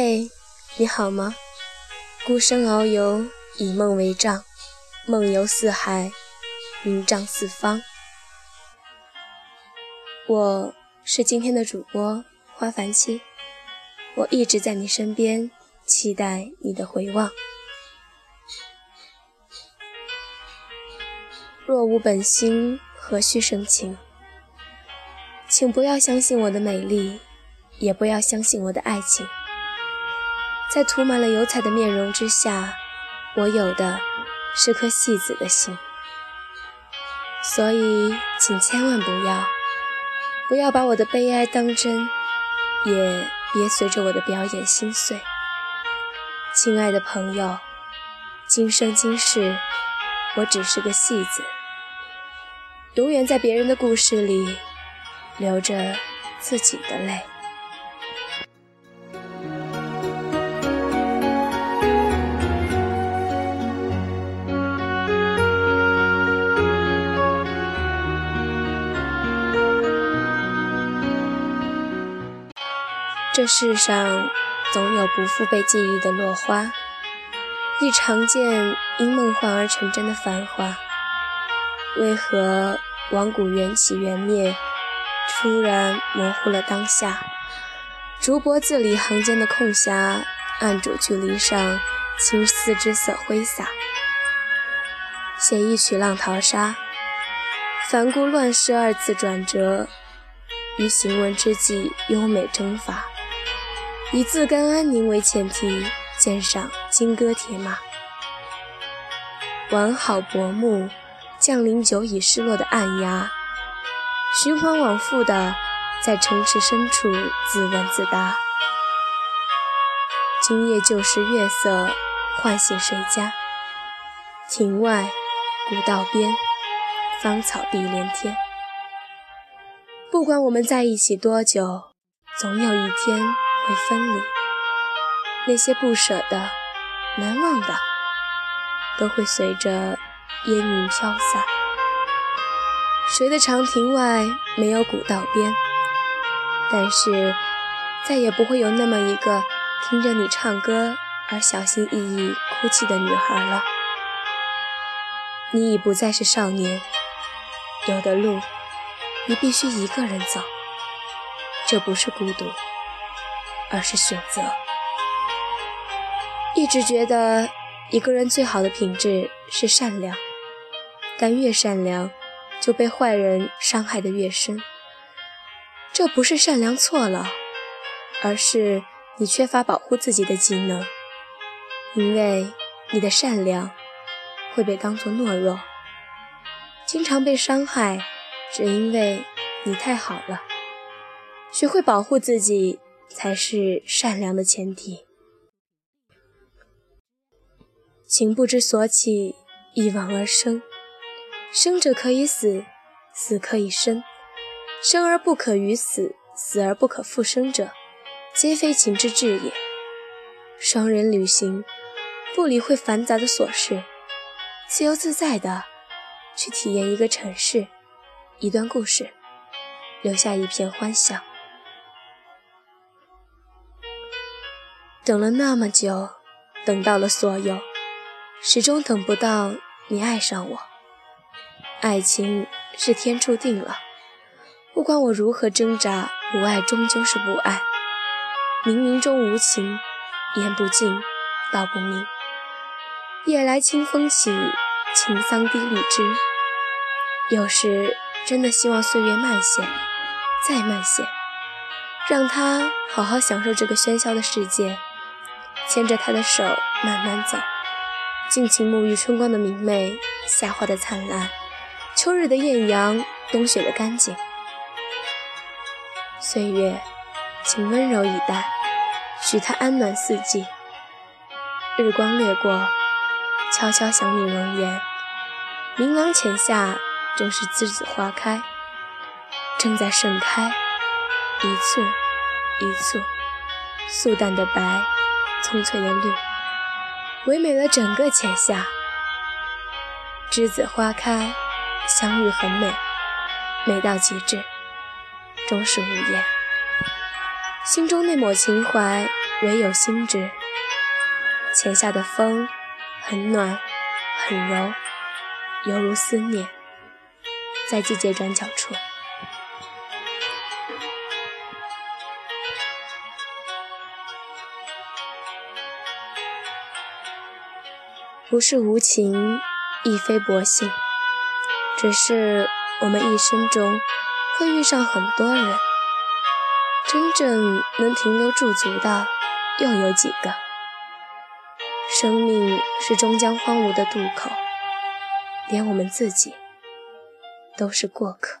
嘿，你好吗？孤身遨游，以梦为帐，梦游四海，云帐四方。我是今天的主播花凡期，我一直在你身边，期待你的回望。若无本心，何须深情？请不要相信我的美丽，也不要相信我的爱情。在涂满了油彩的面容之下，我有的是颗戏子的心。所以，请千万不要，不要把我的悲哀当真，也别随着我的表演心碎。亲爱的朋友，今生今世，我只是个戏子，永远在别人的故事里流着自己的泪。这世上总有不复被记忆的落花，亦常见因梦幻而成真的繁华。为何往古缘起缘灭，突然模糊了当下？竹帛字里行间的空暇，按主距离上青丝之色挥洒。写一曲浪淘沙，凡顾乱世二字转折，于行文之际优美征伐。以自甘安宁为前提，鉴赏金戈铁马，完好薄暮，降临久已失落的暗崖，循环往复的在城池深处自问自答。今夜旧时月色唤醒谁家？庭外古道边，芳草碧连天。不管我们在一起多久，总有一天。会分离，那些不舍的、难忘的，都会随着烟云飘散。谁的长亭外没有古道边？但是再也不会有那么一个听着你唱歌而小心翼翼哭泣的女孩了。你已不再是少年，有的路你必须一个人走，这不是孤独。而是选择。一直觉得一个人最好的品质是善良，但越善良，就被坏人伤害的越深。这不是善良错了，而是你缺乏保护自己的技能。因为你的善良会被当作懦弱，经常被伤害，只因为你太好了。学会保护自己。才是善良的前提。情不知所起，一往而生。生者可以死，死可以生。生而不可与死，死而不可复生者，皆非情之至也。双人旅行，不理会繁杂的琐事，自由自在的去体验一个城市，一段故事，留下一片欢笑。等了那么久，等到了所有，始终等不到你爱上我。爱情是天注定了，不管我如何挣扎，不爱终究是不爱。冥冥中无情，言不尽，道不明。夜来清风起，情桑低绿枝。有时真的希望岁月慢些，再慢些，让他好好享受这个喧嚣的世界。牵着他的手慢慢走，尽情沐浴春光的明媚，夏花的灿烂，秋日的艳阳，冬雪的干净。岁月，请温柔以待，许他安暖四季。日光掠过，悄悄想你容颜。明朗浅夏，正是栀子花开，正在盛开，一簇一簇，素淡的白。葱翠的绿，唯美了整个浅夏。栀子花开，相遇很美，美到极致，终是无言。心中那抹情怀，唯有心知。浅夏的风，很暖，很柔，犹如思念，在季节转角处。不是无情，亦非薄幸，只是我们一生中会遇上很多人，真正能停留驻足的又有几个？生命是终将荒芜的渡口，连我们自己都是过客。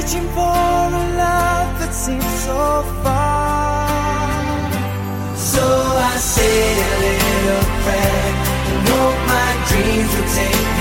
Reaching for a love that seems so far. So I say a little prayer and hope my dreams will take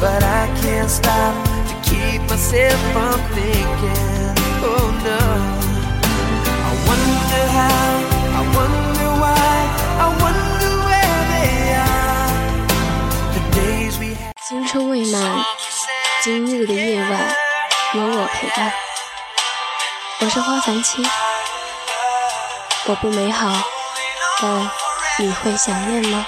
but I can't stop to keep myself from thinking. Oh no. I wonder how, I wonder why, I wonder where they are. The days we had. 青春未满，今日的夜晚有我陪伴。我是花凡妻，我不美好，但你会想念吗？